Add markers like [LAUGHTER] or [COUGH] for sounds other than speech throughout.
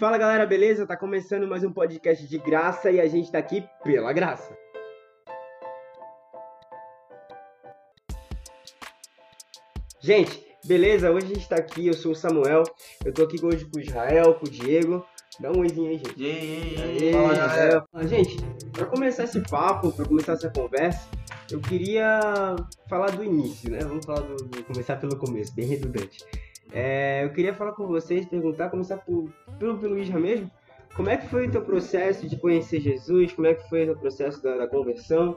Fala galera, beleza? Tá começando mais um podcast de graça e a gente tá aqui pela graça. Gente, beleza? Hoje a gente tá aqui, eu sou o Samuel, eu tô aqui hoje com o Israel, com o Diego. Dá um oizinho aí, gente. E e aí, Fala, Israel. Ah, Gente, pra começar esse papo, pra começar essa conversa, eu queria falar do início, né? Vamos falar do, do- começar pelo começo, bem redundante. É, eu queria falar com vocês, perguntar, começar por, pelo, pelo Isra mesmo. Como é que foi o teu processo de conhecer Jesus? Como é que foi o teu processo da, da conversão?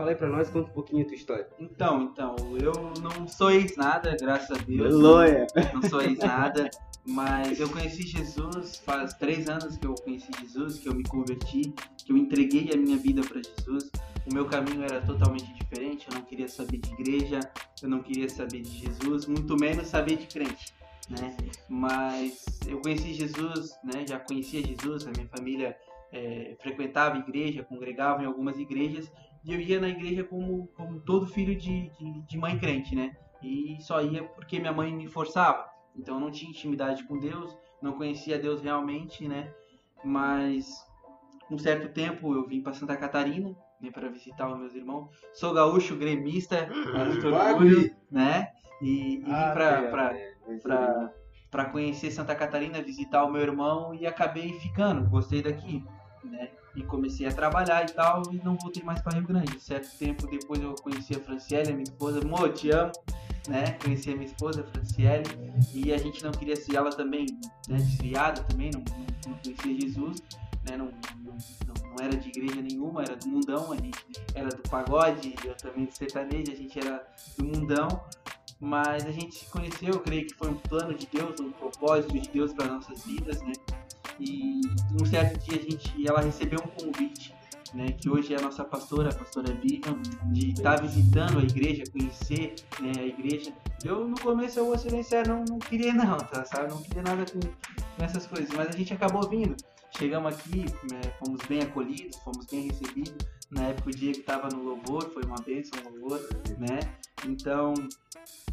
Fala aí pra nós, conta um pouquinho a tua história. Então, então, eu não sou ex-nada, graças a Deus. Aleluia! Não sou ex-nada, mas eu conheci Jesus faz três anos que eu conheci Jesus, que eu me converti, que eu entreguei a minha vida para Jesus. O meu caminho era totalmente diferente, eu não queria saber de igreja, eu não queria saber de Jesus, muito menos saber de crente, né? Mas eu conheci Jesus, né? Já conhecia Jesus, a minha família eh, frequentava igreja, congregava em algumas igrejas, e eu ia na igreja como, como todo filho de, de, de mãe crente, né? E só ia porque minha mãe me forçava. Então eu não tinha intimidade com Deus, não conhecia Deus realmente, né? Mas um certo tempo eu vim para Santa Catarina, né, para visitar os meus irmãos. Sou gaúcho, gremista, muito orgulho, né? E, e vim Ah, para pra conhecer Santa Catarina, visitar o meu irmão e acabei ficando, gostei daqui, né? E comecei a trabalhar e tal e não voltei mais para Rio Grande. Certo tempo depois eu conheci a Franciele, a minha esposa, Mo, te amo, né? Conheci a minha esposa, a Franciele, e a gente não queria ser ela também, né? Desviada também, não, não, conhecia Jesus, né? Não, não, não, era de igreja nenhuma, era do mundão, a gente era do pagode, eu também de sertanejo, a gente era do mundão. Mas a gente se conheceu, eu creio que foi um plano de Deus, um propósito de Deus para nossas vidas, né? E um certo dia a gente, ela recebeu um convite, né? Que hoje é a nossa pastora, a pastora Vivian, de estar visitando a igreja, conhecer né, a igreja. Eu no começo eu vou ser não, não queria não, tá? Sabe? Não queria nada com, com essas coisas, mas a gente acabou vindo. Chegamos aqui, né, fomos bem acolhidos, fomos bem recebidos. Na época o Diego estava no louvor, foi uma bênção o louvor, né? Então,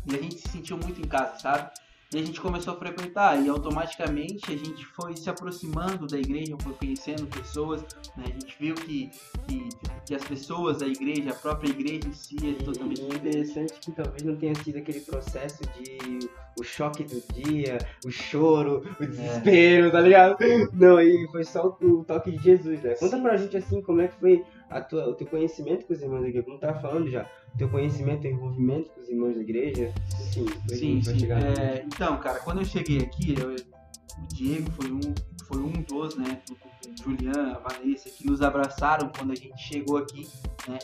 e a gente se sentiu muito em casa, sabe? E a gente começou a frequentar e automaticamente a gente foi se aproximando da igreja, foi conhecendo pessoas, né? A gente viu que, que, que as pessoas da igreja, a própria igreja em si é totalmente E o diferente. interessante é que talvez não tenha sido aquele processo de o choque do dia, o choro, o desespero, tá ligado? Não, e foi só o toque de Jesus, né? Conta pra gente assim como é que foi a tua, o teu conhecimento com os irmãos igreja, como tava falando já, teu conhecimento e envolvimento com os irmãos da igreja, enfim, depois a Sim, sim. chegar É, então, cara, quando eu cheguei aqui, eu- o Diego foi um, foi um dos, né? O Julian, a Vanessa, que nos abraçaram quando a gente chegou aqui, né?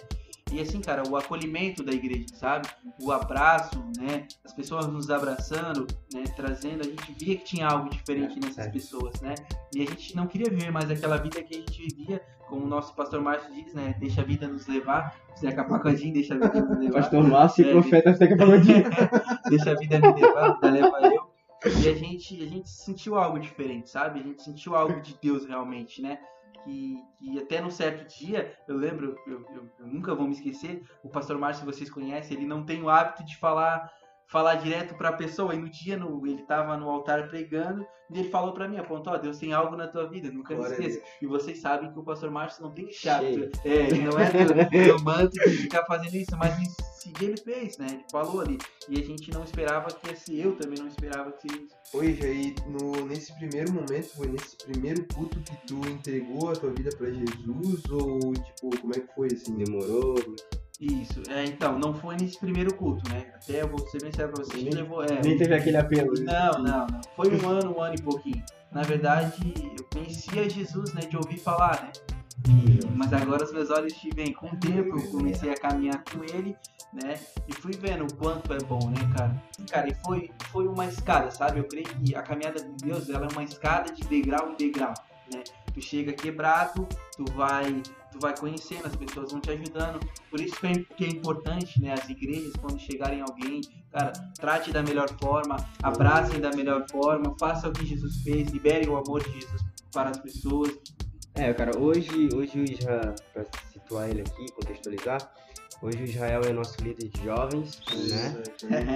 E assim, cara, o acolhimento da igreja, sabe? O abraço, né? As pessoas nos abraçando, né? Trazendo, a gente via que tinha algo diferente É, nessas é. pessoas, né? E a gente não queria viver mais aquela vida que a gente vivia, como o nosso pastor Márcio diz, né? Deixa a vida nos levar. Zeca Pagodinho, deixa a vida nos levar. Pastor Márcio e É, profeta Seca Pagodinho. [LAUGHS] deixa a vida me levar, vida leva eu. E a gente, a gente sentiu algo diferente, sabe? A gente sentiu algo de Deus realmente, né? Que, que até num certo dia, eu lembro, eu, eu- eu nunca vou me esquecer, o pastor Márcio, vocês conhecem, ele não tem o hábito de falar falar direto pra pessoa. E no dia no, ele tava no altar pregando e ele falou pra mim, apontou, ó, Deus tem algo na tua vida, nunca me Glória a esqueça. E vocês sabem que o pastor Márcio não tem hábito. É, não é [LAUGHS] do, do manto de ficar fazendo isso, mas esse dia ele fez, né? Ele falou ali. E a gente não esperava que ia ser, eu também não esperava que seria isso. Oi, Jair, no, nesse primeiro momento, foi nesse primeiro culto que tu entregou a tua vida pra Jesus? Ou, tipo, como é que foi assim? Demorou, Isso, é, então, não foi nesse primeiro culto, né? Até eu vou ser bem sério pra vocês, Nem- levou. É, nem teve aquele apelo. né? Não, não, não. Foi um ano, um ano e pouquinho. Na verdade, eu conhecia Jesus, né, de ouvir falar, né? Mas agora os meus olhos te veem. Com o tempo, eu comecei a caminhar com ele, né? E fui vendo o quanto é bom, né, cara? Cara, e foi, foi uma escada, sabe? Eu creio que a caminhada com Deus, ela é uma escada de degrau em degrau, né? Tu chega quebrado, tu vai, tu vai conhecendo, as pessoas vão te ajudando. Por isso que é, é importante, né, as igrejas, quando chegarem alguém, cara, trate da melhor forma, abracem da melhor forma, faça o que Jesus fez, liberem o amor de Jesus para as pessoas. É, cara, hoje, hoje o Isra, pra situar ele aqui, contextualizar, Hoje o Israel é nosso líder de jovens, né?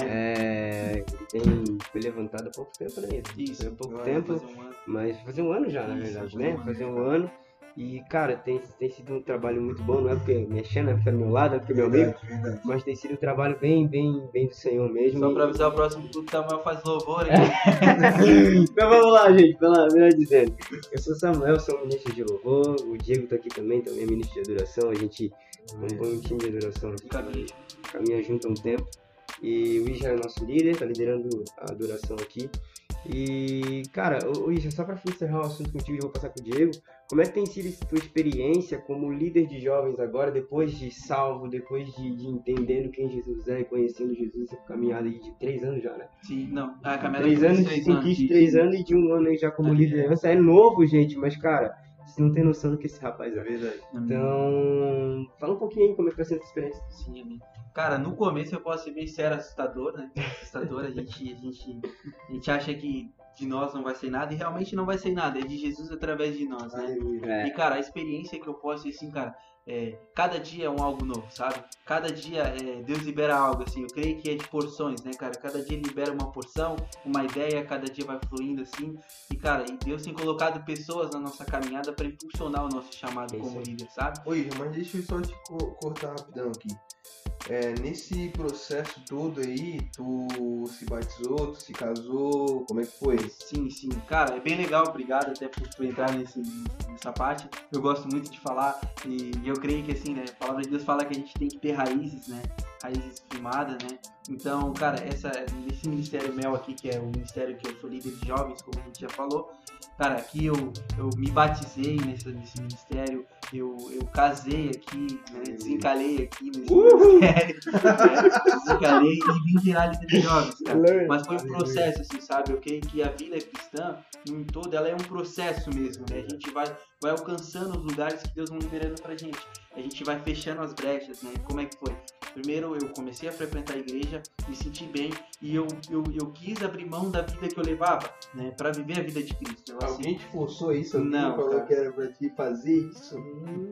É, ele tem, foi levantado há pouco tempo, né? Isso. Há pouco tempo, um mas fazer um ano já, na verdade, né? Fazer um ano. E, cara, tem, tem sido um trabalho muito bom, não é porque mexendo, é porque é do meu lado, é porque é meu amigo, Verdade, verdade. mas tem sido um trabalho bem, bem, bem do Senhor mesmo. Só E- pra avisar o próximo culto, Samuel faz louvor, hein? [LAUGHS] então vamos lá, gente, pela melhor dizendo. Eu sou Samuel, sou ministro de louvor, o Diego tá aqui também, também é ministro de adoração, a gente compõe um time de adoração aqui, Caminho. caminha junto há um tempo. E o Isha é nosso líder, tá liderando a adoração aqui. E, cara, o Isha, só pra encerrar o assunto contigo, eu vou passar pro Diego. Como é que tem sido essa tua experiência como líder de jovens agora, depois de salvo, depois de, de entendendo quem Jesus é e conhecendo Jesus, essa caminhada aí de três anos já, né? Sim, não. A caminhada Três anos, cientista, anos. três anos e de um ano aí já como É. liderança. É novo, gente, mas, cara, você não tem noção do que esse rapaz É verdade. Então, fala um pouquinho aí como é que tá sendo essa experiência. Sim, amém. Cara, no começo eu posso ser bem sério, assustador, né? Assustador, a gente, a gente, a gente acha que de nós não vai ser nada e realmente não vai ser nada, é de Jesus através de nós, né? Aleluia. E cara, a experiência que eu posso assim, cara, é, cada dia é um algo novo, sabe? Cada dia é, Deus libera algo, assim, eu creio que é de porções, né, cara? Cada dia libera uma porção, uma ideia, cada dia vai fluindo assim. E cara, e Deus tem colocado pessoas na nossa caminhada para impulsionar o nosso chamado É como líder, sabe? Oi, mas deixa eu só te co- cortar rapidão aqui. É, nesse processo todo aí, tu se batizou, tu se casou, como é que foi? Sim, sim. Cara, é bem legal, obrigado até por, por entrar nesse, nessa parte. Eu gosto muito de falar e eu creio que assim, né, a palavra de Deus fala que a gente tem que ter raízes, né? Raízes firmadas, né? Então, cara, essa, nesse ministério Mel aqui, que é o ministério que eu sou líder de jovens, como a gente já falou, cara, aqui eu, eu me batizei nesse, nesse ministério, eu, eu casei aqui, né? Desencalhei aqui nesse Uhul! né, [LAUGHS] desencalei e vim virar líder de jovens, cara. Mas foi um Aleluia. processo, assim, sabe? Eu creio que a vida cristã, em todo, ela é um processo mesmo, né? A gente vai, vai alcançando os lugares que Deus vai liberando pra gente. A gente vai fechando as brechas, né? Como é que foi? Primeiro eu comecei a frequentar a igreja, me senti bem e eu, eu, eu quis abrir mão da vida que eu levava, né? Pra viver a vida de Cristo. Eu, assim, Alguém te forçou isso? Não, falou que era pra te fazer isso?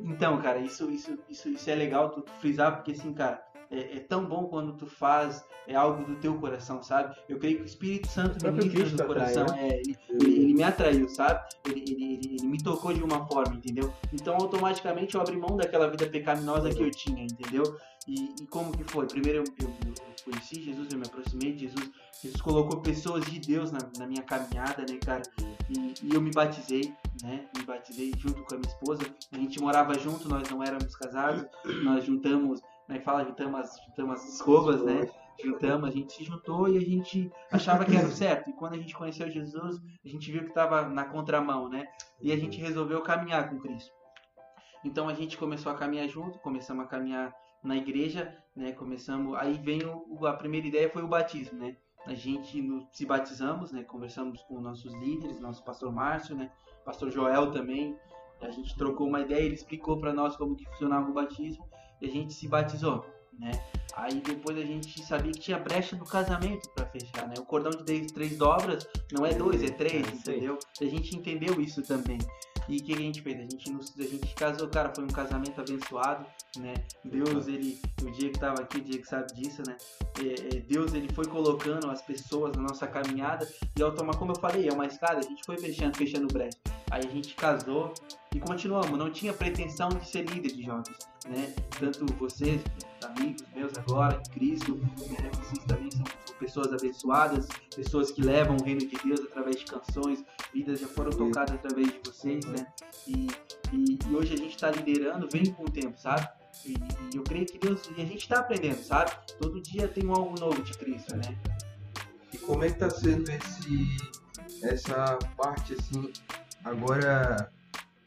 Então, cara, isso, isso, isso, isso é legal tu frisar, porque assim, cara, é, é tão bom quando tu faz é algo do teu coração, sabe? Eu creio que o Espírito Santo próprio ministra atrai, coração. né? É, ele, ele, ele me atraiu, sabe? Ele, ele, me tocou de uma forma, entendeu? Então, automaticamente, eu abri mão daquela vida pecaminosa que eu tinha, entendeu? E, e como que foi? Primeiro, eu, eu, eu conheci Jesus, eu me aproximei de Jesus. Jesus colocou pessoas de Deus na, na minha caminhada, né, cara? E, e eu me batizei, né? Me batizei junto com a minha esposa. A gente morava junto, nós não éramos casados. Nós juntamos, né? Fala, juntamos, juntamos as escovas, né? Juntamos, a gente se juntou e a gente achava que era o certo. E quando a gente conheceu Jesus, a gente viu que estava na contramão, né? E a gente resolveu caminhar com Cristo. Então a gente começou a caminhar junto, começamos a caminhar na igreja, né? Começamos, aí veio o- a primeira ideia foi o batismo, né? A gente no- se batizamos, né? Conversamos com nossos líderes, nosso pastor Márcio, né? Pastor Joel também. A gente trocou uma ideia, ele explicou para nós como que funcionava o batismo a gente se batizou, né? Aí depois a gente sabia que tinha brecha no casamento para fechar, né? O cordão de três, dobras não é dois, é três, É, entendeu? A gente entendeu isso também. E o que a gente fez? A gente, nos- a gente casou, cara, foi um casamento abençoado, né? Deus, ele, o dia que tava aqui, o dia que sabe disso, né? É, é, Deus, ele foi colocando as pessoas na nossa caminhada e automa, como eu falei, é uma escada, a gente foi fechando, fechando brecha. Aí a gente casou e continuamos, não tinha pretensão de ser líder de jovens, né? Tanto vocês, amigos meus agora, Cristo, né? vocês também são, pessoas abençoadas, pessoas que levam o reino de Deus através de canções, vidas já foram tocadas através de vocês, né? E, e, e hoje a gente está liderando, vem com o tempo, sabe? E, e eu creio que Deus, e a gente está aprendendo, sabe? Todo dia tem algo novo de Cristo, né? E como é que tá sendo esse, essa parte assim? Agora,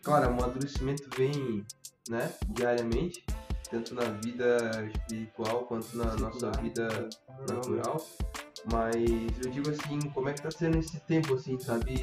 claro, o amadurecimento vem, né, diariamente, tanto na vida espiritual quanto na nossa vida natural. Mas eu digo assim, como é que tá sendo esse tempo assim, sabe?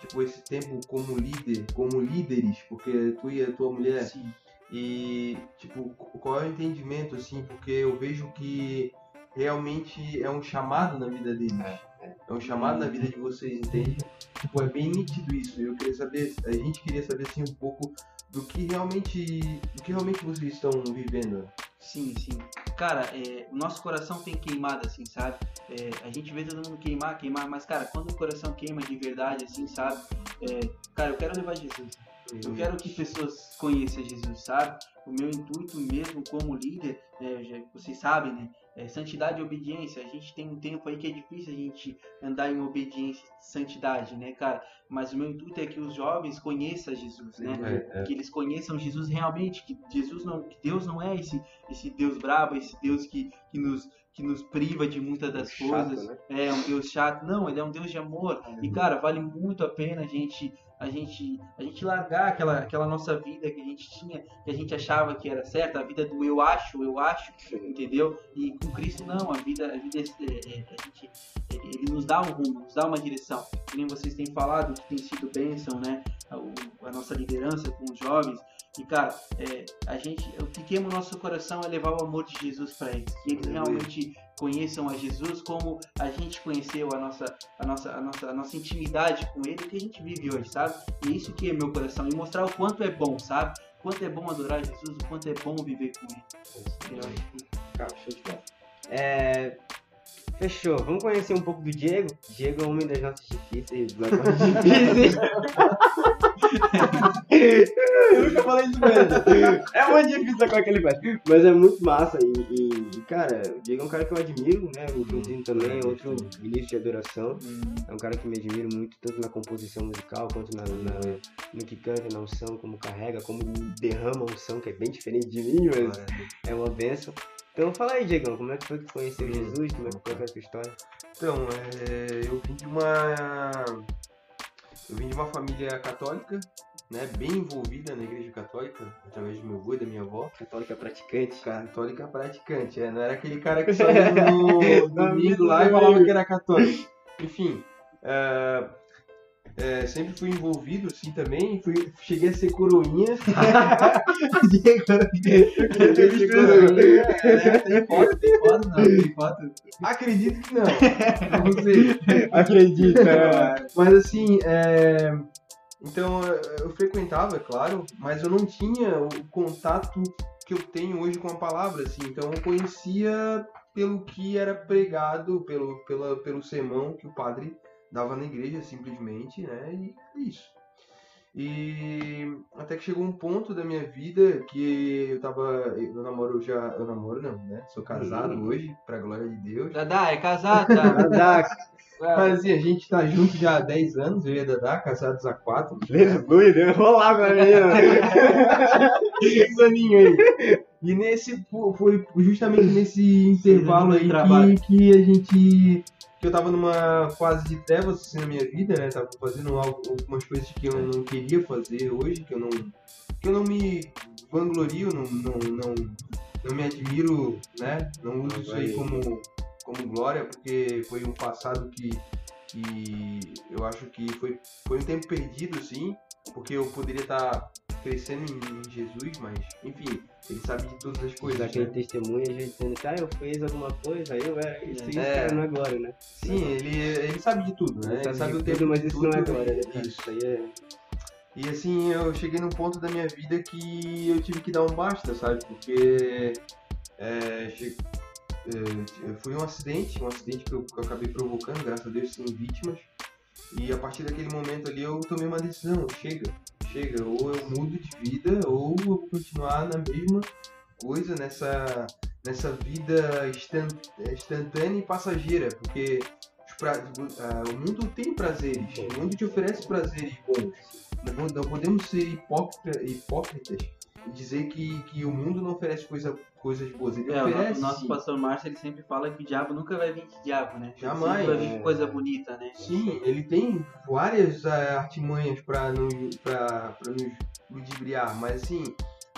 Tipo, esse tempo como líder, como líderes, porque tu e a tua mulher Sim. e, tipo, qual é o entendimento, assim, porque eu vejo que realmente é um chamado na vida deles. É, um chamado na vida de vocês, entende? Tipo, é bem nítido isso. Eu queria saber, a gente queria saber, assim, um pouco do que realmente, do que realmente vocês estão vivendo. Sim, sim. Cara, é, o nosso coração tem queimado, assim, sabe? É, a gente vê todo mundo queimar, queimar, mas, cara, quando o coração queima de verdade, assim, sabe? É, cara, eu quero levar Jesus. Eu quero que pessoas conheçam Jesus, sabe? O meu intuito mesmo como líder, já- vocês sabem, né? É santidade e obediência. A gente tem um tempo aí que é difícil a gente andar em obediência santidade, né, cara? Mas o meu intuito é que os jovens conheçam Jesus, né? É, é. que eles conheçam Jesus realmente, que Jesus não, que Deus não é esse, esse Deus brabo, esse Deus que, que, nos, que nos priva de muitas das Chato, coisas. né? É um Deus chato. Não, ele é um Deus de amor. E cara, vale muito a pena a gente a gente a gente largar aquela aquela nossa vida que a gente tinha, que a gente achava que era certa, a vida do eu acho, eu acho, entendeu? E com Cristo não, a vida a vida é, é- a gente ele nos dá um rumo, nos dá uma direção. Que nem vocês têm falado que tem sido bênção, né? A, o- a nossa liderança com os jovens. E cara, é, a gente, o que queima o nosso coração é levar o amor de Jesus para eles, que eles realmente conheçam a Jesus como a gente conheceu a nossa, a nossa, a nossa, a nossa intimidade com Ele, que a gente vive hoje, sabe? E é isso que é meu coração e mostrar o quanto é bom, sabe? O quanto é bom adorar Jesus, o quanto é bom viver com Ele. Cara, show de bola. É, Fechou. Vamos conhecer um pouco do Diego. Diego é um homem das nossas difíceis. das nossas [LAUGHS] difíceis. Eu nunca falei isso mesmo. É muito difícil a coisa que ele faz. Mas é muito massa. E, e, cara, o Diego é um cara que eu admiro, né? O também é outro início de adoração. É um cara que me admiro muito, tanto na composição musical, quanto na, na- no que canta, na unção, como carrega, como derrama a unção, que é bem diferente de mim, mas é uma benção. Então fala aí, Diegão, como é que foi que conheceu Jesus? Como é que foi a tua história? Então, é, eu vim de uma. Eu vim de uma família católica, né? Bem envolvida na igreja católica, através do meu avô e da minha avó. Católica praticante. Católica praticante, é, não era aquele cara que só ia no [LAUGHS] domingo lá e falava que era católico. Enfim, é, é, sempre fui envolvido assim também, fui, cheguei a ser coroinha. [LAUGHS] Cheguei a ser coroinha, é, tem foto, Tem foto, não, tem foto. Acredito que não. Não sei. Acredita. Mas assim, é, então eu- eu frequentava, é claro, mas eu não tinha o contato que eu tenho hoje com a palavra, assim. Então eu conhecia pelo que era pregado, pelo, pela, pelo sermão que o padre dava na igreja, simplesmente, né? E é isso. E até que chegou um ponto da minha vida que eu tava. Eu namoro já. Eu namoro não, né? Sou casado hoje, pra glória de Deus. Dadá, é casado, tá? [LAUGHS] Dadá, Mas assim, a gente tá junto já há 10 anos, eu e a Dadá, casados há 4. aleluia, deu rolar pra mim. [LAUGHS] Esse aninho aí. E nesse, foi justamente nesse intervalo aí que, que a gente. Que eu tava numa fase de trevas assim na minha vida, né? Tava fazendo algumas coisas que eu não queria fazer hoje, que eu não. Que eu não me vanglorio, não, não, não, não me admiro, né? Não uso isso aí como, como glória, porque foi um passado que, que eu acho que foi, foi um tempo perdido, sim, porque eu poderia estar crescendo em, Jesus, mas enfim, ele sabe de todas as coisas. Daquele né? testemunho, a gente dizendo que ah, eu fiz alguma coisa, aí eu isso, isso É. cara, não é glória, né? Sim, ele, ele sabe de tudo, né? Ele sabe de o tempo tudo, mas isso tudo, não é glória, né? Isso. Isso aí é. E assim, eu cheguei num ponto da minha vida que eu tive que dar um basta, sabe? Porque é, che- é, foi um acidente, um acidente que eu, que eu acabei provocando, graças a Deus sem vítimas. E a partir daquele momento ali eu tomei uma decisão, chega, chega, ou eu mudo de vida, ou eu vou continuar na mesma coisa, nessa, nessa vida instan- instantânea e passageira, porque pra- ah, o mundo tem prazeres, o mundo te oferece prazeres bons. Não, não podemos ser hipócrita- hipócritas dizer que, que o mundo não oferece coisa, coisas boas. Ele É, o oferece. nosso, nosso pastor Márcio ele sempre fala que o diabo nunca vai vir de diabo, né? Jamais, Sempre vai vir é. com coisa bonita, né? Sim, ele tem várias ah, artimanhas para nos, pra, pra nos ludibriar, mas assim,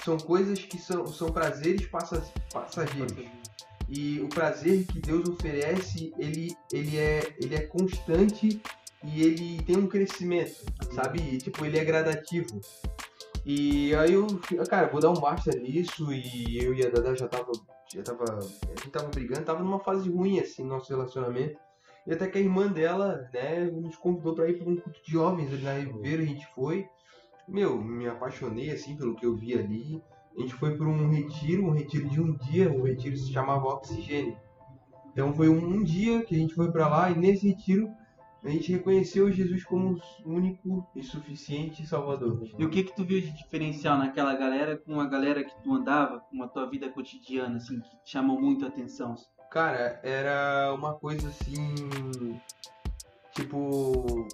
são coisas que são, são prazeres passa, passageiros. E o prazer que Deus oferece, ele, ele, é, ele é constante e ele tem um crescimento, sabe? E, tipo, ele é gradativo. E aí eu, cara, vou dar um basta nisso e eu e a Dada já tava, já tava, a gente tava brigando, tava numa fase ruim, assim, nosso relacionamento. E até que a irmã dela, né, nos convidou pra ir pra um culto de jovens ali na Ribeira, a gente foi. Meu, me apaixonei, assim, pelo que eu vi ali. a gente foi para um retiro, um retiro de um dia, o retiro se chamava Oxigênio. Então foi um, um dia que a gente foi para lá e nesse retiro a gente reconheceu Jesus como o único e suficiente Salvador. E o que que tu viu de diferencial naquela galera com a galera que tu andava, com a tua vida cotidiana, assim, que chamou muito a atenção? Cara, era uma coisa assim. Tipo.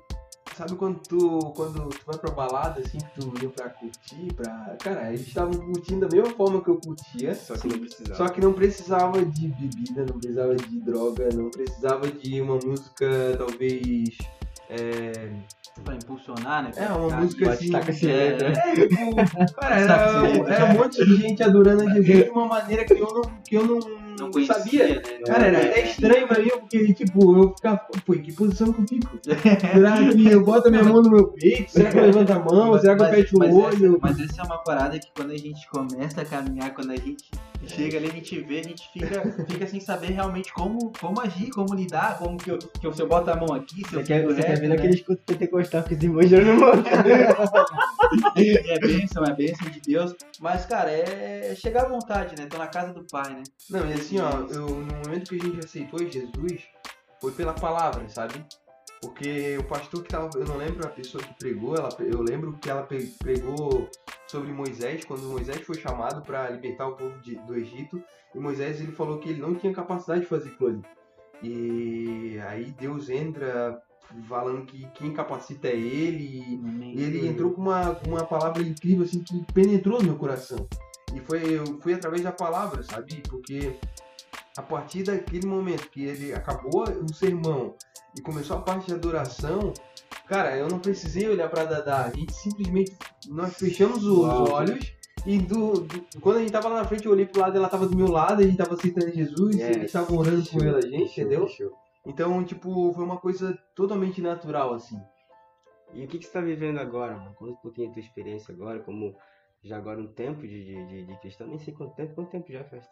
Sabe quando tu, quando tu vai pra balada, assim, que tu ia pra curtir, pra. Cara, eles estavam curtindo da mesma forma que eu curtia. Só que não precisava. Só que não precisava de bebida, não precisava de droga, não precisava de uma música talvez. É, Pra impulsionar, né? é uma música assim. esse é, letra. É, tipo, cara, era, era um monte de gente adorando a Jesus de uma maneira que eu não, que eu não, Não conhecia, sabia. né? Cara, era até estranho pra mim, porque, tipo, eu ficava, pô, em que posição que eu fico? Será que eu boto a minha mão no meu peito? Será que eu levanto a mão? Será que eu fecho o mas olho? Essa, mas essa é uma parada que quando a gente começa a caminhar, quando a gente chega ali, a gente vê, a gente fica, fica sem saber realmente como, como agir, como lidar, como que eu, que eu, se eu boto a mão aqui, se Você eu quer, você quer reto, ver né? naqueles cultos pentecostal que os irmãos já não montam. É bênção, é bênção de Deus. Mas, cara, é chegar à vontade, né? Tô na casa do pai, né? Não, e assim, ó, eu, no momento que a gente aceitou Jesus, foi pela palavra, sabe? Porque o pastor que tava, eu não lembro a pessoa que pregou, ela, eu lembro que ela pregou sobre Moisés, quando Moisés foi chamado para libertar o povo de- do Egito, e Moisés ele falou que ele não tinha capacidade de fazer ali. E aí Deus entra falando que quem capacita é ele, e ele entrou com uma, uma palavra incrível, assim, que penetrou no meu coração. E foi, eu fui através da palavra, sabe? Porque a partir daquele momento que ele acabou o sermão e começou a parte de adoração, cara, eu não precisei olhar pra Dadá. A gente simplesmente, nós fechamos os Uau. olhos e do, do- quando a gente tava lá na frente, eu olhei pro lado, ela tava do meu lado, a gente tava aceitando Jesus, e Yes. eles estavam orando por ela, gente, Show, entendeu? show. Então, tipo, foi uma coisa totalmente natural, assim. E o que, que você está vivendo agora, mano? Conta um pouquinho a tua experiência agora, como já agora um tempo de, de, de, nem sei quanto tempo, quanto tempo já faz?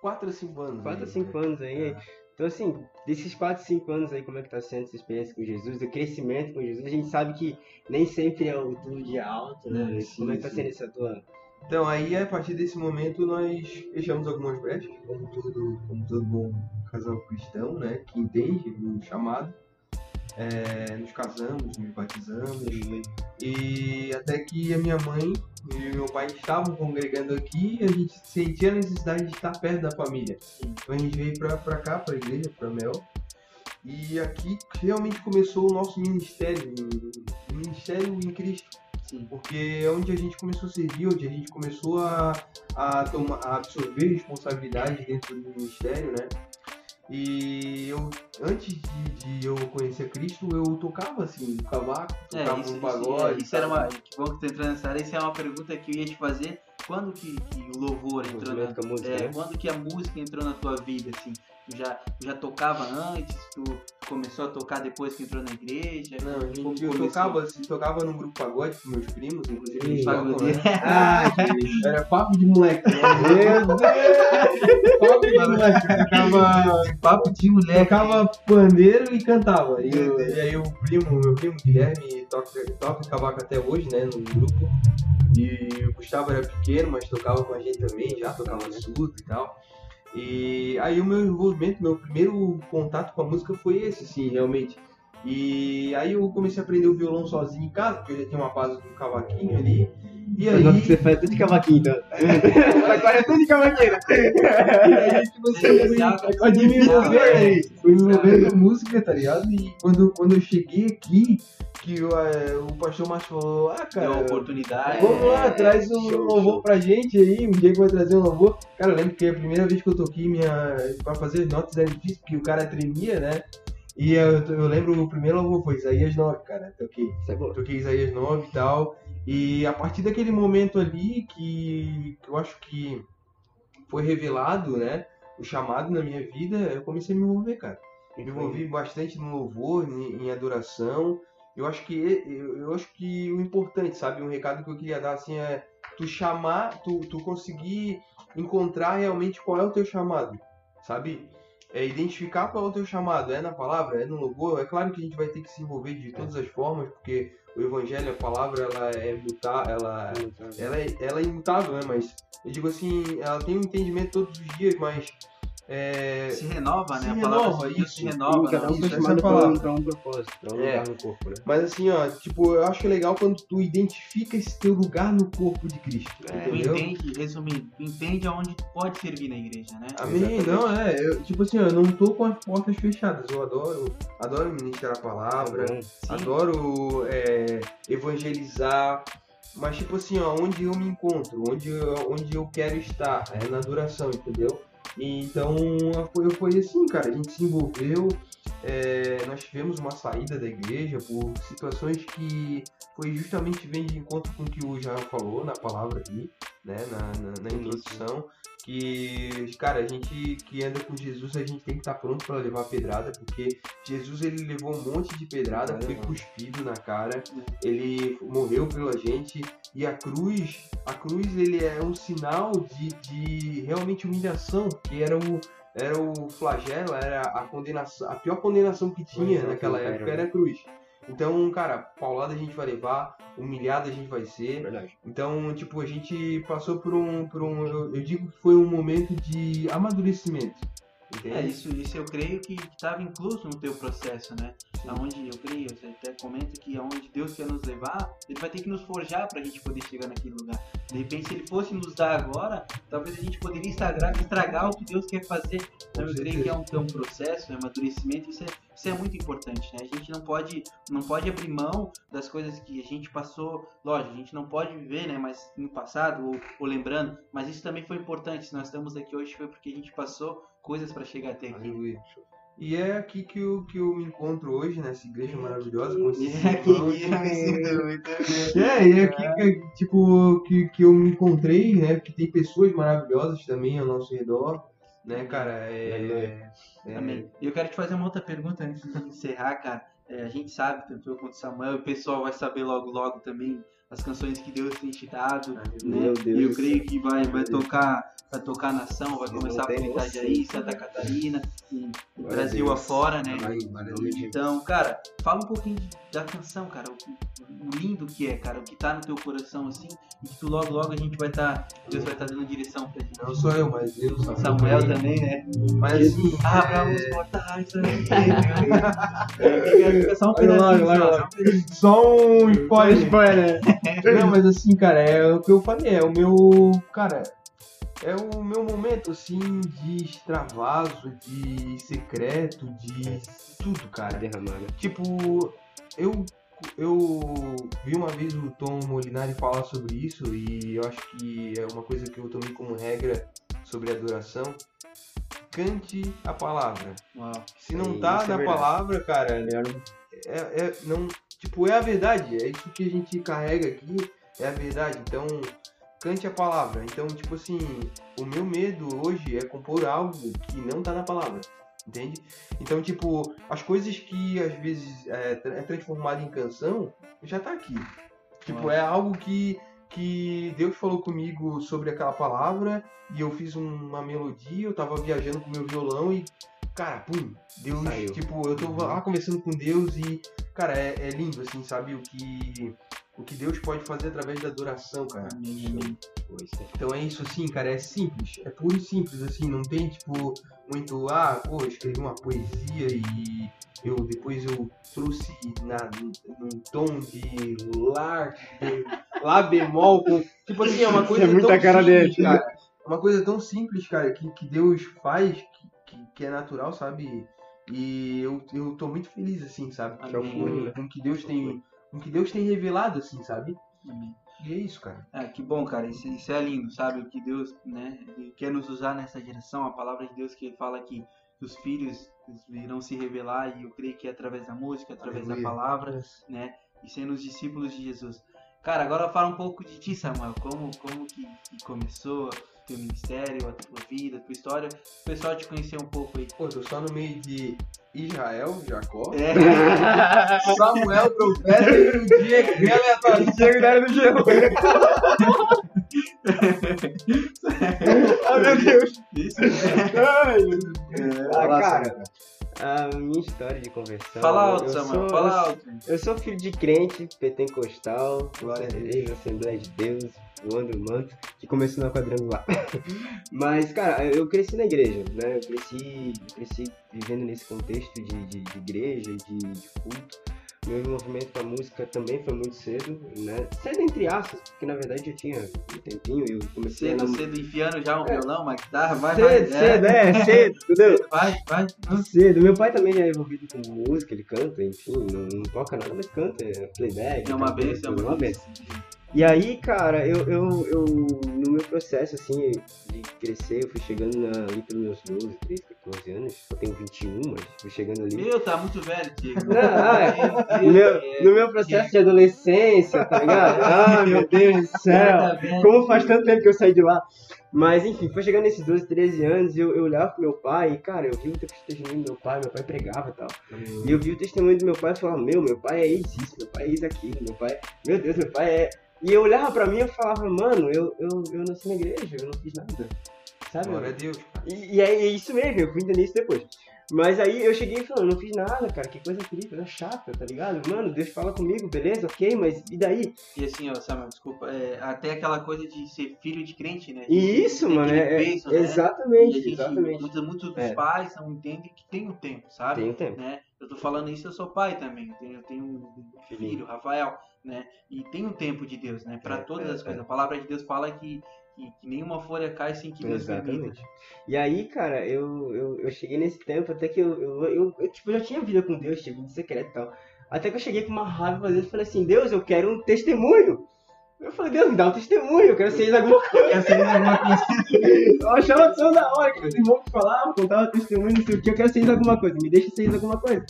Quatro a cinco anos. 4 a aí, 5 né? anos aí. Então, assim, desses 4, 5 anos aí, como é que tá sendo essa experiência com Jesus, o crescimento com Jesus? A gente sabe que nem sempre é o tudo de alto, né? É, sim, como é que tá sendo essa tua. Então, aí a partir desse momento nós fechamos algumas brechas, como todo, como todo bom casal cristão, né? Que entende o chamado. É, nos casamos, nos batizamos. E até que a minha mãe e meu pai estavam congregando aqui e a gente sentia a necessidade de estar perto da família. Então a gente veio pra, pra cá, pra igreja, pra Mel. E aqui realmente começou o nosso ministério, o ministério em Cristo. Sim. Porque é onde a gente começou a servir, onde a gente começou a, a, tomar, a absorver responsabilidade dentro do ministério, né? E eu, antes de, de eu conhecer Cristo, eu tocava assim, cavaco, É, tocava isso, no isso, pagode. é, isso era uma. Que bom que tu entrando nessa área, isso é uma pergunta que eu ia te fazer. Quando que, que o louvor entrou na, música, é, né? quando que a música entrou na tua vida, assim? Tu já, tu já tocava antes, tu começou a tocar depois que entrou na igreja? Não, gente, eu começou? tocava, assim, tocava num grupo pagode com meus primos, inclusive eles Pagodeiro. né? Ah, que [LAUGHS] Era papo de moleque. Né? [LAUGHS] papo de moleque. Tocava, Papo de moleque. tocava pandeiro e cantava. E, eu- e aí o primo, meu primo Guilherme toca, toca cavaco até hoje, né? No grupo. E o Gustavo era pequeno, mas tocava com a gente também, já tocava surdo e tal. E aí o meu envolvimento, meu primeiro contato com a música foi esse, assim, realmente. E aí eu comecei a aprender o violão sozinho em casa, porque eu já tinha uma base com um cavaquinho ali. E aí, você faz tudo de cavaquinho, então. [LAUGHS] Agora é tudo de cavaquinho. né? [LAUGHS] e aí tipo assim, pode me envolver, fui me envolver com música, tá ligado? E quando, quando eu cheguei aqui, que o, é, o pastor Márcio falou, ah, Deu cara, a oportunidade. Vamos lá, traz um show, louvor show. pra gente aí, um dia que vai trazer um louvor. Cara, eu lembro que a primeira vez que eu toquei minha. pra fazer as notas era difícil, porque o cara tremia, né? E eu, eu lembro o primeiro louvor foi Isaías 9, cara. Toquei. É. Toquei Isaías 9 e tal. E a partir daquele momento ali que, que eu acho que foi revelado, né? O chamado na minha vida, eu comecei a me envolver, cara. Me envolvi bastante no louvor, em, em adoração. Eu acho que eu, acho que o importante, sabe, um recado que eu queria dar assim é tu chamar, tu, tu conseguir encontrar realmente qual é o teu chamado, sabe? É identificar qual é o teu chamado, é na palavra, é no louvor. É claro que a gente vai ter que se envolver de todas as formas, porque o evangelho, a palavra, ela é mutar, ela, ela, é, ela é imutável, né? Mas eu digo assim, ela tem um entendimento todos os dias, mas é, Se renova, Se né? a palavra renova, isso. se renova. Cada um foi essa chamado palavra. pra um, um propósito, pra um É. lugar no corpo, né? Mas assim, ó, tipo, eu acho legal quando tu identifica esse teu lugar no corpo de Cristo, É, Tu entendeu? entende, resumindo, tu entende aonde tu pode servir na igreja, né? Amém, Exatamente. não, é, eu, tipo assim, eu não tô com as portas fechadas, eu adoro, adoro ministrar a palavra. Sim. adoro é, evangelizar, mas tipo assim, ó, onde eu me encontro, onde eu, onde eu quero estar, é na adoração, entendeu? Então foi, foi assim, cara, a gente se envolveu, é, nós tivemos uma saída da igreja por situações que foi justamente vem de encontro com o que o Jael falou na palavra ali, né, na, na, na introdução, que, cara, a gente que anda com Jesus, a gente tem que estar pronto para levar pedrada, porque Jesus ele levou um monte de pedrada, Vai foi cuspido na cara, ele morreu pela gente e a cruz, a cruz ele é um sinal de, de realmente humilhação, que era o era o flagelo, era a condenação, a pior condenação que tinha é, naquela época era a cruz. Então, cara, paulada a gente vai levar, humilhada a gente vai ser, Verdade. então, tipo, a gente passou por um. Por um eu, eu digo que foi um momento de amadurecimento. Entende? É, isso, isso eu creio que estava incluso no teu processo, né? Aonde eu creio, você até comenta que aonde Deus quer nos levar, ele vai ter que nos forjar para a gente poder chegar naquele lugar. De repente, se ele fosse nos dar agora, talvez a gente poderia estragar, estragar o que Deus quer fazer. Então, eu creio que é um, é um processo, é um amadurecimento, isso é, isso é muito importante, né? A gente não pode, não pode abrir mão das coisas que a gente passou. Lógico, a gente não pode viver, né? Mas no passado ou, ou lembrando, mas isso também foi importante. Se nós estamos aqui hoje foi porque a gente passou coisas para chegar até aqui. Aleluia. E é aqui que eu, que eu me encontro hoje, nessa igreja maravilhosa. Com esses É aqui irmãos. que eu me sinto muito bem. É, e é aqui que, tipo, que, que eu me encontrei, né? Que tem pessoas maravilhosas também ao nosso redor, né, cara? É, é, Amém. E eu quero te fazer uma outra pergunta antes de encerrar, cara. É, a gente sabe, tanto eu quanto o Samuel, o pessoal vai saber logo, logo também as canções que Deus tem te dado. Né? Meu Deus E eu creio que vai, vai tocar vai tocar na nação, vai começar tem Itajaí, noção. Santa Catarina, e, e a Brasil Deus. afora, né? Aleluia. Então, cara, fala um pouquinho da canção, cara. O, o lindo que é, cara. O que tá no teu coração, assim. E que tu logo, logo a gente vai estar. Deus vai estar dando direção pra gente. não sou eu, mas eu, Samuel, Samuel também, né? Mas assim, Abra os portais aí. Um só um pedacinho. só um spoiler. [LAUGHS] Não, mas assim, cara, é o que eu falei, é o meu. Cara, é o meu momento, assim, de extravaso, de secreto, de tudo, cara. Derramada. Tipo, eu. Eu vi uma vez o Tom Molinari falar sobre isso e eu acho que é uma coisa que eu tomei como regra sobre adoração. Cante a palavra. Uau. Se não Sim, tá é na verdade. palavra, cara, é, é- não, tipo, é a verdade, é isso que a gente carrega aqui, é a verdade. Então, cante a palavra. Então, tipo assim, o meu medo hoje é compor algo que não tá na palavra. Entende? Então, tipo, as coisas que às vezes é, é transformado em canção, já tá aqui. Tipo, é algo que, que Deus falou comigo sobre aquela palavra e eu fiz um- uma melodia, eu tava viajando com meu violão e, cara, pum, Deus, Saiu. tipo, eu tô lá conversando com Deus e, cara, é, é lindo, assim, sabe? O que, o que Deus pode fazer através da adoração, cara. Amém, é. Então é isso, assim, cara, é simples, é puro e simples, assim, não tem, tipo, muito, ah, pô, eu escrevi uma poesia e eu depois eu trouxe na, num tom de lá, de, lá bemol, com, tipo assim, é uma coisa é muita tão cara simples, dele. cara, é uma coisa tão simples, cara, que, que Deus faz, que, que, que é natural, sabe, e eu, eu tô muito feliz, assim, sabe, Que é o com, com que Deus tem, com que Deus tem revelado, assim, sabe, amém. e é isso, cara. Ah, que bom, cara. Isso, isso é lindo, sabe? O que Deus né, ele quer nos usar nessa geração. A palavra de Deus que ele fala que os filhos irão se revelar, e eu creio que é através da música, através da Aleluia. palavra, né? E sendo os discípulos de Jesus. Cara, agora fala um pouco de ti, Samuel. Como, como que, que começou teu ministério, a tua vida, a tua história. O pessoal te conhecer um pouco aí. Pô, tô só no meio de Israel, Jacó, É, [LAUGHS] Samuel, profeta, e um dia que aleatório. Diego da do gelo. ah, [LAUGHS] meu Deus. isso. Ai, meu Deus. Ah, Fala, cara, A minha história de conversão. Fala alto, Samuel, fala alto. Eu sou filho de crente, pentecostal, Glória a Deus. Assembleia de Deus, voando o manto, que começou na quadrangular. [LAUGHS] Mas, cara, eu cresci na igreja, né? Eu cresci, cresci vivendo nesse contexto de, de, de igreja, de, de culto. Meu envolvimento com a música também foi muito cedo, né? Cedo entre aspas, porque na verdade eu tinha um tempinho, eu comecei Cedo, a nam- cedo enfiando já um violão, uma guitarra, vai, cedo, vai. cedo, é, cedo, entendeu? [LAUGHS] Vai, vai. Cedo. Meu pai também é envolvido com música, ele canta, enfim, não, não toca nada, mas canta, é playback. É uma benção, é uma benção. E aí, cara, eu, eu, eu no meu processo, assim, de crescer, eu fui chegando na, ali pelos meus 12, 13, 14 anos, eu tenho 21, mas fui chegando ali. Meu, tá muito velho. Não, ah, No [LAUGHS] meu, no meu processo de adolescência, tá ligado? [LAUGHS] Ah, meu Deus do céu! Tá. Como faz tanto tempo que eu saí de lá. Mas enfim, foi chegando nesses 12, 13 anos, eu, eu olhava pro meu pai e, cara, eu vi o testemunho do meu pai, meu pai pregava e tal. E eu vi o testemunho do meu pai e falava, meu, meu pai é isso, meu pai é isso aquilo, meu pai, meu Deus, meu pai é. E eu olhava pra mim e eu falava, mano, eu, eu, eu nasci na igreja, eu não fiz nada. Sabe? Glória a Deus. E, e é, é isso mesmo, eu fui entender isso depois. Mas aí eu cheguei e falei, não fiz nada, cara, que coisa incrível, coisa chata, tá ligado? Mano, Deus fala comigo, beleza, ok, mas e daí? E assim, ó, Samuel, desculpa, é, até aquela coisa de ser filho de crente, né? E isso, mano, é, é- peso, né? Exatamente, gente, exatamente. Muitos, muitos dos É. pais não entendem que tem o tempo, sabe? Tem um tempo. né? Eu tô falando isso, eu sou pai também. Eu tenho, eu tenho um filho, Rafael, né? E tem um tempo de Deus, né? Para É, todas é, as coisas. é. A palavra de Deus fala que, que, que nenhuma folha cai sem que Deus permita. E aí, cara, eu, eu, eu cheguei nesse tempo até que eu, eu, eu, eu, tipo, já tinha vida com Deus, tinha vida secreta e tal. Até que eu cheguei com uma raiva vezes e falei assim, Deus, eu quero um testemunho. Eu falei, Deus, me dá um testemunho, eu quero ser de alguma coisa. Ser alguma coisa? [LAUGHS] Eu achava tão da hora que meus irmãos falavam, contavam testemunho, não sei o que, eu quero ser de alguma coisa, me deixa ser de alguma coisa.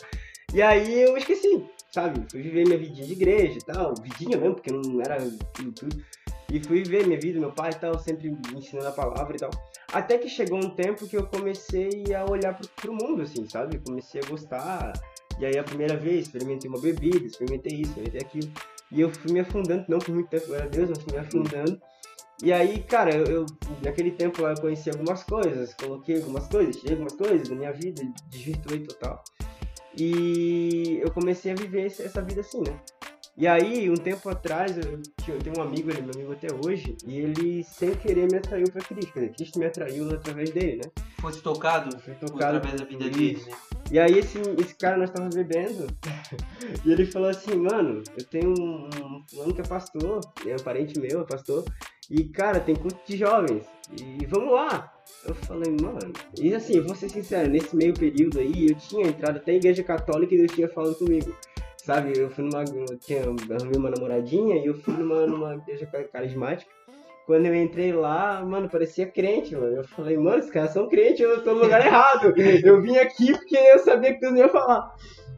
E aí eu esqueci, sabe? Fui viver minha vidinha de igreja e tal, vidinha mesmo, porque não era aquilo tudo. E fui viver minha vida, meu pai e tal, sempre me ensinando a palavra e tal. Até que chegou um tempo que eu comecei a olhar pro, pro mundo, assim, sabe? Comecei a gostar. E aí a primeira vez, experimentei uma bebida, experimentei isso, experimentei aquilo. E eu fui me afundando, não por muito tempo, glória a Deus, mas fui me afundando. E aí, cara, eu, eu- naquele tempo lá eu conheci algumas coisas, coloquei algumas coisas, tirei algumas coisas da minha vida, desvirtuei total. E eu comecei a viver essa vida assim, né? E aí, um tempo atrás, eu, tinha- eu tenho um amigo, ele é meu amigo até hoje, e ele sem querer me atraiu pra Cristo. Quer dizer, Cristo me atraiu através dele, né? Fosse tocado fui tocado através da vida dele, né? E aí esse, esse cara nós estávamos bebendo [LAUGHS] e ele falou assim, mano, eu tenho um, um fulano que é pastor, é um parente meu, é pastor, e cara, tem culto de jovens, e vamos lá. Eu falei, mano, e assim, eu vou ser sincero, nesse meio período aí, eu tinha entrado até a igreja católica e Deus tinha falado comigo. Sabe, eu fui numa. Eu tinha, arrumei uma namoradinha e eu fui numa, numa igreja carismática. Quando eu entrei lá, mano, parecia crente, mano. Eu falei, mano, esses caras são crentes, eu tô no lugar [LAUGHS] errado. Eu vim aqui porque eu sabia que Deus ia falar.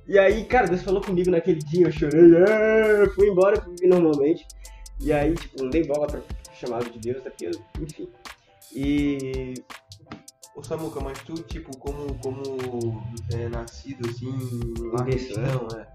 E aí, cara, Deus falou comigo naquele dia, eu chorei, é, fui embora, fui normalmente. E aí, tipo, não dei bola pra chamado de Deus, porque, eu- enfim. E Ô Samuca, mas tu, tipo, como, como é, nascido assim, lá cristão, é.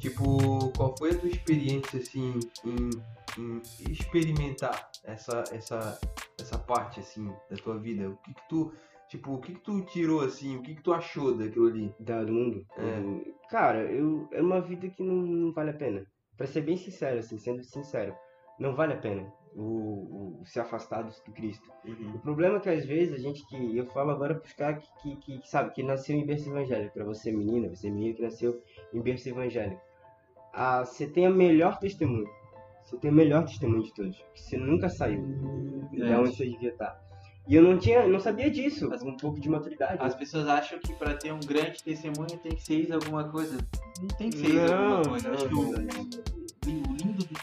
Tipo, qual foi a tua experiência assim em, em experimentar essa, essa, essa parte assim da tua vida? O que que tu, tipo, o que que tu tirou assim? O que que tu achou daquilo ali? da, do mundo. É. Cara, eu, é uma vida que não, não vale a pena. Pra ser bem sincero, assim, sendo sincero, não vale a pena o, o se afastar do, Cristo. O problema é que às vezes a gente que. Eu falo agora pros caras que, que, que, sabe, que nasceu em berço evangélico. Pra você, menina, você menino que nasceu em berço evangélico. Ah, você tem a melhor testemunho. Você tem o melhor testemunho de todos. que Você nunca saiu de É. onde você devia estar. E eu não tinha, não sabia disso, com um pouco de maturidade. As pessoas acham que pra ter um grande testemunho tem que ser isso alguma coisa. Não tem que ser isso Não, alguma coisa. Eu acho que não, o,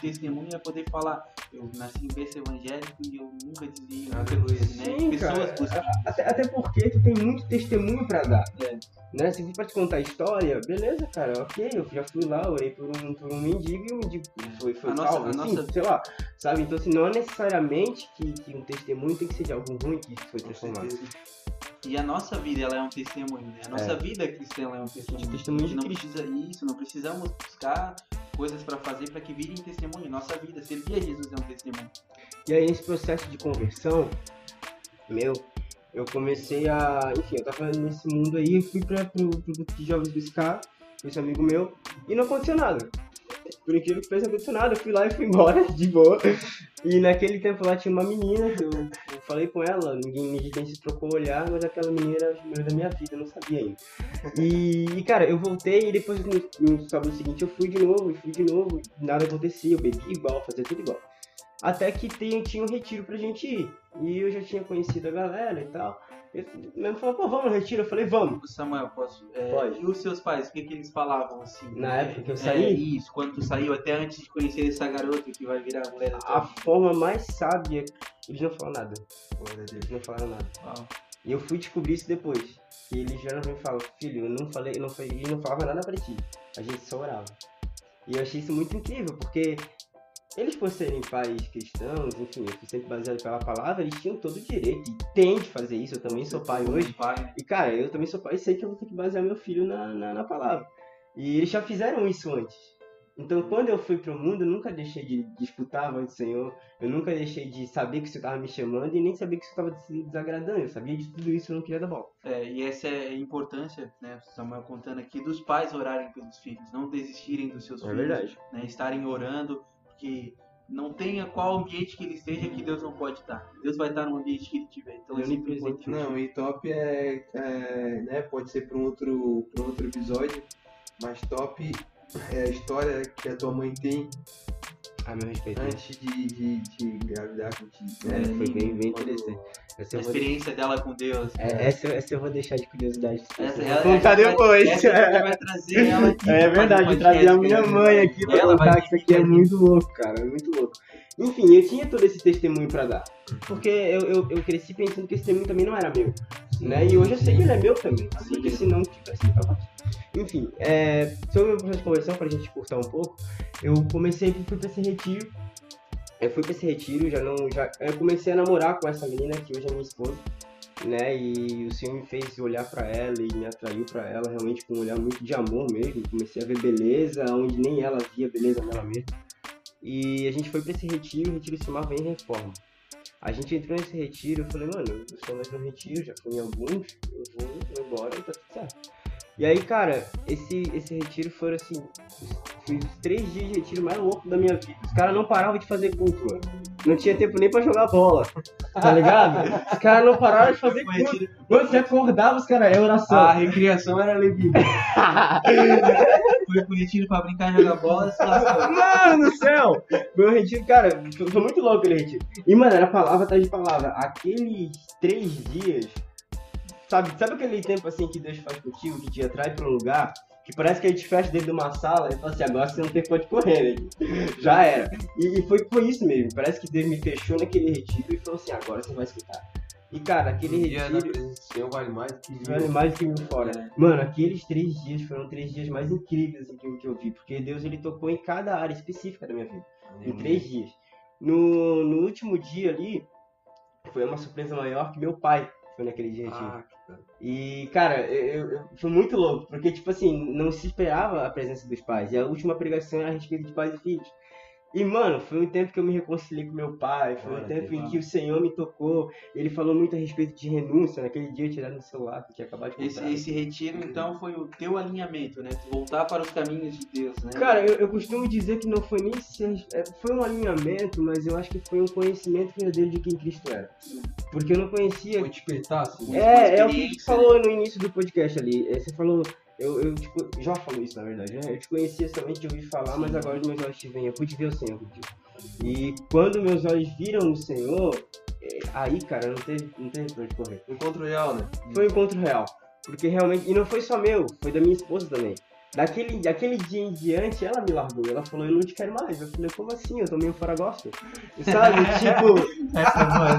testemunho é poder falar, eu nasci em berço evangélico e eu nunca desviei, Aleluia. né? Sim, Pessoas cara. Até, até porque tu tem muito testemunho pra dar. É. Né? Se for pra te contar a história, beleza, cara, ok, eu já fui lá, orei por um, por um mendigo e o mendigo foi, foi A nossa- salvo, a enfim, nossa- sei lá. Sabe? Então, assim, não é necessariamente que, que um testemunho tem que ser de algo ruim que foi transformado. E a nossa vida ela é um testemunho, né? A nossa É. vida cristã ela é um testemunho. testemunho A gente de não Cristo. precisa isso, não precisamos buscar coisas pra fazer pra que virem testemunho. Nossa vida, servir a Jesus é um testemunho. E aí, nesse processo de conversão, meu, eu comecei a. Enfim, eu tava nesse mundo aí, eu fui pra, pro, grupo de jovens do SCA, com esse amigo meu, e não aconteceu nada. Por incrível que pareça, não aconteceu nada. Eu fui lá e fui embora, [LAUGHS] de boa. E naquele tempo lá tinha uma menina, que eu, eu falei com ela, ninguém, ninguém se trocou olhar, mas aquela menina era a mulher da minha vida, eu não sabia ainda. E, e, cara, eu voltei e depois no, no sábado seguinte eu fui de novo, e fui de novo, nada acontecia, eu bebi igual, fazia tudo igual. Até que tem, tinha um retiro pra gente ir. E eu já tinha conhecido a galera e tal. Ele mesmo falou, pô, vamos no retiro? Eu falei, vamos. Samuel, posso. É, Pode. E os seus pais, o que, que eles falavam assim? Na É, época que eu É, saí, isso, quando tu saiu, até antes de conhecer essa garota que vai virar a mulher a forma mais sábia, eles não falaram nada. Eles não falaram nada. Uau. E eu fui descobrir isso depois. Que eles já não me falam, filho, eu não falei, eu não falei, eu não falava nada pra ti. A gente só orava. E eu achei isso muito incrível, porque eles por serem pais cristãos, enfim, eu fui sempre baseado pela palavra, eles tinham todo o direito e têm de fazer isso. Eu também sou pai hoje. Pai, né? E cara, eu também sou pai e sei que eu vou ter que basear meu filho na, na, na palavra. E eles já fizeram isso antes. Então, quando eu fui pro mundo, eu nunca deixei de disputar a voz do Senhor. Eu nunca deixei de saber que o Senhor estava me chamando e nem saber que o Senhor estava se desagradando. Eu sabia de tudo isso, eu não queria dar bola. É, e essa é a importância, né, o Samuel contando aqui, dos pais orarem pelos filhos, não desistirem dos seus É filhos, verdade. né, estarem orando, porque não tenha qual ambiente que ele esteja que Deus não pode estar. Deus vai estar no ambiente que ele tiver. Então é sempre. Não, e top é, é, né, pode ser para um outro, pra um outro episódio, mas top é a história que a tua mãe tem A meu respeito. né? antes de, de, de engravidar contigo. É, foi bem, bem interessante. Essa A eu vou, experiência dela com Deus. é, essa, essa eu vou deixar de curiosidade. Essa, ela- vou contar essa vai- depois. Essa você vai trazer [LAUGHS] ela aqui. É verdade, trazer a minha mãe aqui pra contar que isso aqui é muito louco, cara, é muito louco. Enfim, eu tinha todo esse testemunho pra dar, porque eu, eu, eu cresci pensando que esse testemunho também não era meu, né? E hoje eu sei que ele é meu também, porque se não tivesse acabado. Enfim, é, sobre o processo de conversão, pra gente curtar um pouco, eu comecei, fui pra esse retiro, eu fui pra esse retiro, já não, já, eu comecei a namorar com essa menina que hoje é minha esposa, né? E o Senhor me fez olhar pra ela e me atraiu pra ela realmente com um olhar muito de amor mesmo. Comecei a ver beleza onde nem ela via beleza nela mesma. E a gente foi pra esse retiro, o retiro se chamava Em Reforma. A gente entrou nesse retiro, eu falei, mano, eu sou mais no retiro, já fui em alguns, eu vou, vou embora e tá tudo certo. E aí, cara, esse, esse retiro foram assim, foi os três dias de retiro mais louco da minha vida. Os caras não paravam de fazer culto. Não tinha tempo nem pra jogar bola. Tá ligado? Os caras não pararam de fazer Quando você acordava, os caras, é oração. A recriação era levida. [LAUGHS] Foi pro retiro pra brincar e jogar bola. Mano do céu! Meu retiro, cara, foi foi muito louco aquele retiro. E, mano, era palavra atrás de palavra. Aqueles três dias, sabe, sabe aquele tempo assim que Deus faz contigo, que te atrai pra um lugar, que parece que ele te fecha dentro de uma sala e fala assim, agora você não tem pra onde correr, né? [LAUGHS] Já era. E, e foi, foi isso mesmo. Parece que Deus me fechou naquele retiro e falou assim, agora você vai escutar. E, cara, aquele Um na retiro. Senhor vale mais que mil. Vale mais que mil fora. É. Mano, aqueles três dias foram três dias mais incríveis assim, que, eu, que eu vi, porque Deus ele tocou em cada área específica da minha vida, em três dias. No, no último dia ali, foi uma surpresa maior que meu pai foi naquele dia. Ah. E, cara, eu, eu- foi muito louco, porque, tipo assim, não se esperava a presença dos pais. E a última pregação era a respeito de pais e filhos. E, mano, foi um tempo que eu me reconciliei com meu pai, foi um Glória a tempo em que o Senhor me tocou. Ele falou muito a respeito de renúncia. Naquele dia eu tirei no celular, que tinha acabado de Esse, comprar. esse retiro, então, foi o teu alinhamento, né? Tu voltar para os caminhos de Deus, né? Cara, eu, eu costumo dizer que não foi nem ser, é, foi um alinhamento, mas eu acho que foi um conhecimento verdadeiro de quem Cristo era. Porque eu não conhecia Foi despertar, assim. É, é o que você falou no início do podcast ali. É, Você falou. Eu, eu te co- já falou isso, na verdade, né? Eu te conhecia somente de ouvir falar, mas agora os meus olhos te veem. Eu pude ver o Senhor contigo. E quando meus olhos viram o Senhor, é, aí, cara, não teve, não teve pra onde correr. Encontro real, né? Foi um encontro real. Porque realmente. E não foi só meu, foi da minha esposa também. Daquele, daquele dia em diante, ela me largou. Ela falou, eu não te quero mais. Eu falei, como assim? Eu tô meio fora gospel. Sabe? [LAUGHS] tipo. Essa é boa,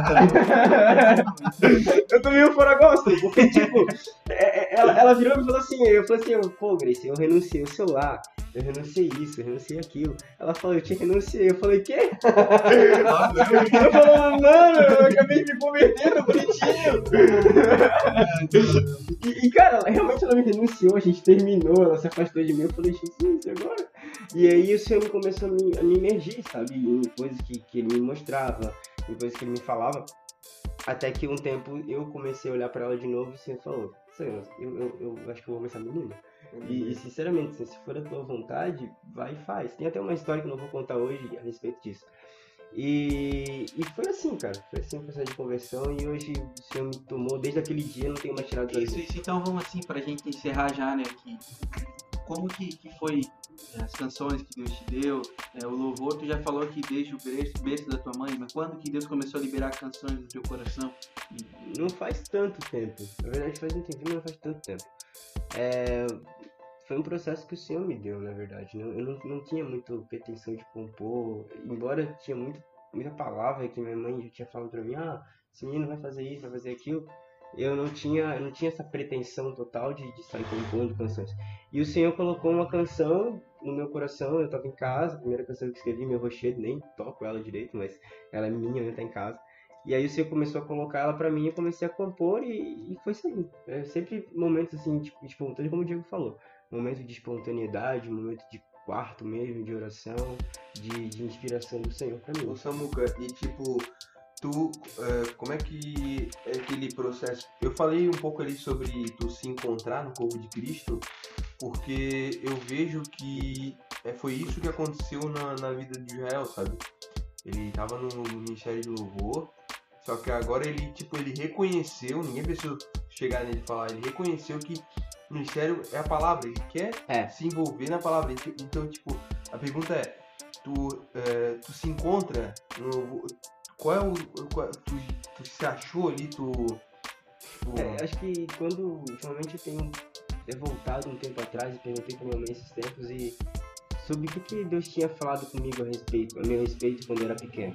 boa. [LAUGHS] eu tô meio fora gospel, porque, tipo, é- é- ela, ela virou e falou assim, eu falei assim, pô, Grace, eu renunciei o celular, eu renunciei isso, eu renunciei aquilo. Ela falou, eu te renunciei. Eu falei, quê? eu falei, mano, eu acabei me convertendo, bonitinho. e, e, cara, realmente ela me renunciou, a gente terminou, ela se afastou de mim, eu falei, Jesus, agora? E aí o Senhor começou a me, a me imergir, sabe, em coisas que, que ele me mostrava, em coisas que ele me falava. Até que um tempo eu comecei a olhar pra ela de novo e o Senhor falou, Senhor, eu, eu, eu acho que eu vou essa menina. E, e, sinceramente, assim, se for da tua vontade, vai e faz. Tem até uma história que eu não vou contar hoje a respeito disso. E, e foi assim, cara. Foi assim o processo de conversão e hoje o Senhor me tomou, desde aquele dia não tenho mais tirado da Isso, isso, então vamos assim, pra gente encerrar já, né, aqui. Como que, que foi é, as canções que Deus te deu, é, o louvor, tu já falou que desde o berço, berço da tua mãe, mas quando que Deus começou a liberar canções do teu coração? Não faz tanto tempo. Na verdade faz um tempinho, mas não faz tanto tempo. É, foi um processo que o Senhor me deu, na verdade. Né? Eu não, não tinha muito pretensão de compor, embora tinha muito, muita palavra que minha mãe já tinha falado pra mim, ah, esse menino vai fazer isso, vai fazer aquilo. Eu não tinha, eu não tinha essa pretensão total de, de sair compondo canções. E o Senhor colocou uma canção no meu coração, eu estava em casa, a primeira canção que escrevi, meu rochedo, nem toco ela direito, mas ela é minha, né, tá em casa. E aí Senhor começou a colocar ela para mim, eu comecei a compor e, e foi saindo. É sempre momentos assim, tipo, espontâneo, como o Diego falou momento de espontaneidade, momento de quarto mesmo, de oração, de, de inspiração do Senhor para mim. Ô Samuca, e tipo, tu, é, como é que é aquele processo? Eu falei um pouco ali sobre tu se encontrar no corpo de Cristo, porque eu vejo que é, foi isso que aconteceu na, na vida de Israel, sabe? Ele estava no ministério de louvor, só que agora ele, tipo, ele reconheceu, ninguém precisou chegar nele e falar, ele reconheceu que o ministério é a palavra, ele quer é. se envolver na palavra. Então, tipo, a pergunta é, tu, é, tu se encontra no, qual é o. Qual, tu, tu se achou ali, tu. Tipo... É, acho que quando ultimamente eu tenho voltado um tempo atrás e perguntei pra minha mãe esses tempos e sobre o que, que Deus tinha falado comigo a respeito, a meu respeito quando eu era pequeno.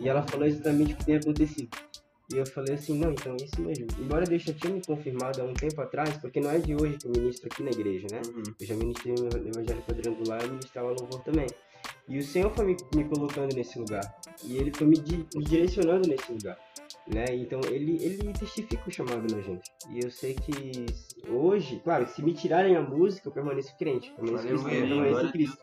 E ela falou exatamente o que tem acontecido. E eu falei assim, não, então é isso mesmo. Embora Deus já tinha me confirmado há um tempo atrás, porque não é de hoje que eu ministro aqui na igreja, né? Uhum. Eu já ministrei no Evangelho Quadrangular e ministrava louvor também. E o Senhor foi me, me colocando nesse lugar. E Ele foi me, di, me direcionando nesse lugar. Né? Então ele, ele testifica o chamado na gente. E eu sei que hoje, claro, se me tirarem a música, eu permaneço crente. Permaneço Cristo, permaneço Cristo.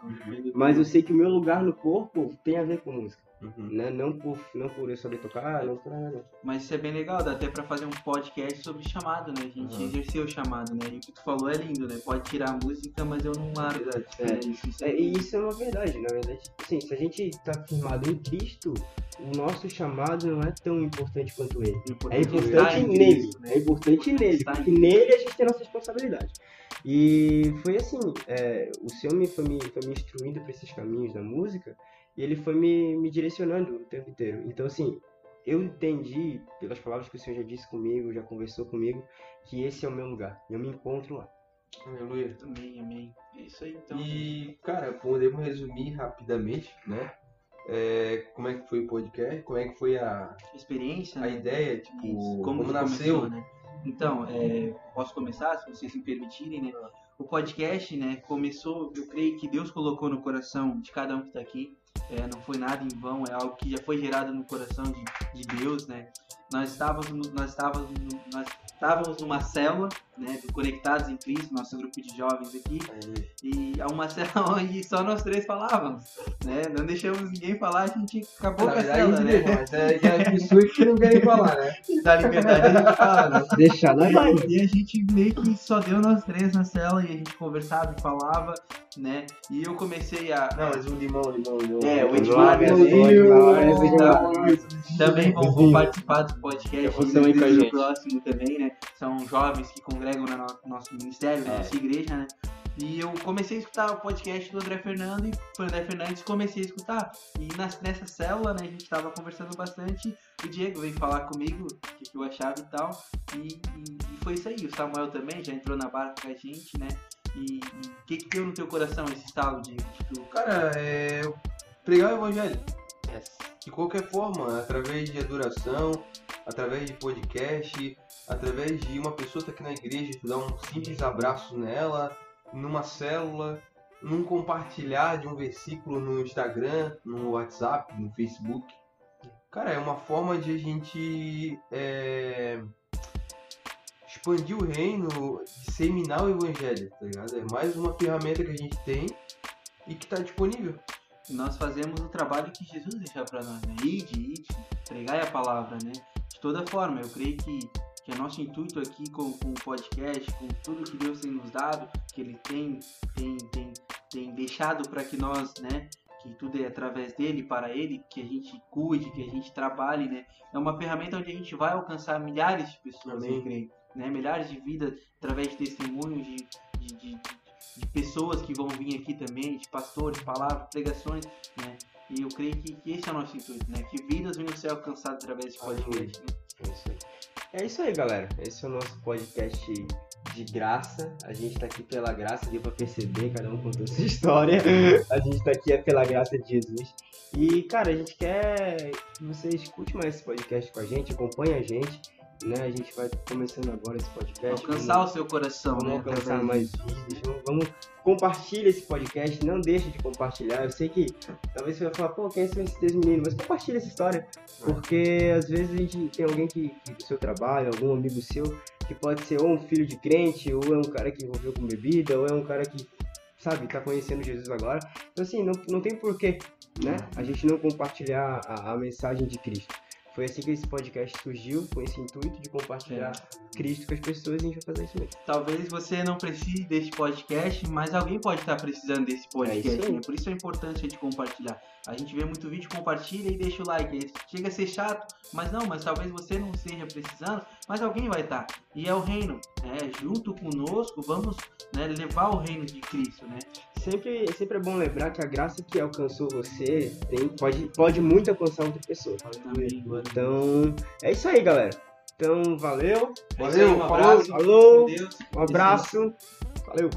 Mas eu sei que o meu lugar no corpo tem a ver com música. Uhum. Né? Não, por, não por eu saber tocar, não por nada. Mas isso é bem legal, dá até pra fazer um podcast sobre chamado, né? A gente uhum. exerceu o chamado, né? E o que tu falou é lindo, né? Pode tirar a música, mas eu não largo. É, é, isso, isso, é, isso é uma verdade, na verdade. Sim, se a gente tá firmado em Cristo, o nosso chamado não é tão importante quanto ele. É importante nele. Né? É importante nele. Porque nele a gente tem a nossa responsabilidade. E foi assim, é, o Senhor me foi, me foi me instruindo para esses caminhos da música e ele foi me, me direcionando o tempo inteiro. Então, assim, eu entendi, pelas palavras que o Senhor já disse comigo, já conversou comigo, que esse é o meu lugar. Eu me encontro lá. Aleluia. Também, amém. É isso aí, então. E, cara, podemos resumir rapidamente, né? É, como é que foi o podcast? Como é que foi a experiência? A né? ideia, tipo, Isso. como, como nasceu? Começou, né? Então, é, posso começar, se vocês me permitirem, né? O podcast, né, começou, eu creio que Deus colocou no coração de cada um que está aqui, é, não foi nada em vão, é algo que já foi gerado no coração de, de Deus, né? Nós estávamos, nós estávamos, nós estávamos numa célula, né, do Conectados em Cristo, nosso grupo de jovens aqui, e é uma célula [LAUGHS] onde só nós três falávamos, né? Não deixamos ninguém falar, a gente acabou com a célula, né? Mas é, é as pessoas que não querem falar, né? [LAUGHS] Da liberdade a gente fala, né? Deixar na E a gente meio que só deu nós três na célula e a gente conversava e falava, né? E eu comecei a... Não, mas o limão, limão, limão. É, o Edmar, também vão, vão participar do podcast, e o próximo também, né? São jovens que congregam no nosso ministério, na é. nossa igreja, né? E eu comecei a escutar o podcast do André Fernando e foi o André Fernandes comecei a escutar. E nas, nessa célula, né, a gente tava conversando bastante. O Diego veio falar comigo o que, que eu achava e tal. E, e, e, foi isso aí. O Samuel também já entrou na barca com a gente, né? E o que, que deu no teu coração esse estalo de. Tipo... Cara, é. Pregar o evangelho. Yes. De qualquer forma, através de adoração, através de podcast, através de uma pessoa estar tá aqui na igreja, tu dar um simples abraço nela, numa célula, num compartilhar de um versículo no Instagram, no WhatsApp, no Facebook. Cara, é uma forma de a gente é, expandir o reino, disseminar o evangelho, tá ligado? É mais uma ferramenta que a gente tem e que está disponível. Nós fazemos o trabalho que Jesus deixou para nós, né? Ide, ide, pregai a palavra, né? de toda forma, eu creio que, que é nosso intuito aqui com, com o podcast, com tudo que Deus tem nos dado, que Ele tem, tem, tem, tem deixado para que nós, né, que tudo é através dele, para ele, que a gente cuide, que a gente trabalhe, né? É uma ferramenta onde a gente vai alcançar milhares de pessoas, Amém. eu creio, né? Milhares de vidas através de testemunhos, de, de, de, de pessoas que vão vir aqui também, de pastores, palavras, pregações, né? E eu creio que, que esse é o nosso intuito, né? Que vidas venham ser alcançadas através desse podcast. né? É isso aí. É isso aí, galera. Esse é o nosso podcast de graça. A gente tá aqui pela graça, deu pra perceber, cada um contou sua [LAUGHS] história. A gente tá aqui é pela graça de Jesus. E, cara, a gente quer que você escute mais esse podcast com a gente, acompanhe a gente. Né? A gente vai começando agora esse podcast. Alcançar o seu coração, Vamos né? alcançar mais vídeos. Vamos, vamos compartilha esse podcast, não deixe de compartilhar. Eu sei que talvez você vai falar, pô, quem são esses três meninos? Mas compartilha essa história, porque às vezes a gente tem alguém que, que do seu trabalho, algum amigo seu, que pode ser ou um filho de crente, ou é um cara que envolveu com bebida, ou é um cara que, sabe, tá conhecendo Jesus agora. Então assim, não, não tem porquê, né? A gente não compartilhar a, a mensagem de Cristo. Foi assim que esse podcast surgiu, com esse intuito de compartilhar Cristo com as pessoas e a gente vai fazer isso mesmo. Talvez você não precise desse podcast, mas alguém pode estar precisando desse podcast. É isso né? Por isso é importante a gente compartilhar. A gente vê muito vídeo, compartilha e deixa o like. Chega a ser chato, mas não, mas talvez você não esteja precisando, mas alguém vai estar. E é o reino, né? Junto conosco, vamos né, levar o reino de Cristo, né? Sempre, sempre é bom lembrar que a graça que alcançou você tem, pode, pode muito alcançar outra pessoa. Então, é isso aí, galera. Então, valeu. É aí, um Valeu, abraço. Falou. Um abraço. Valeu.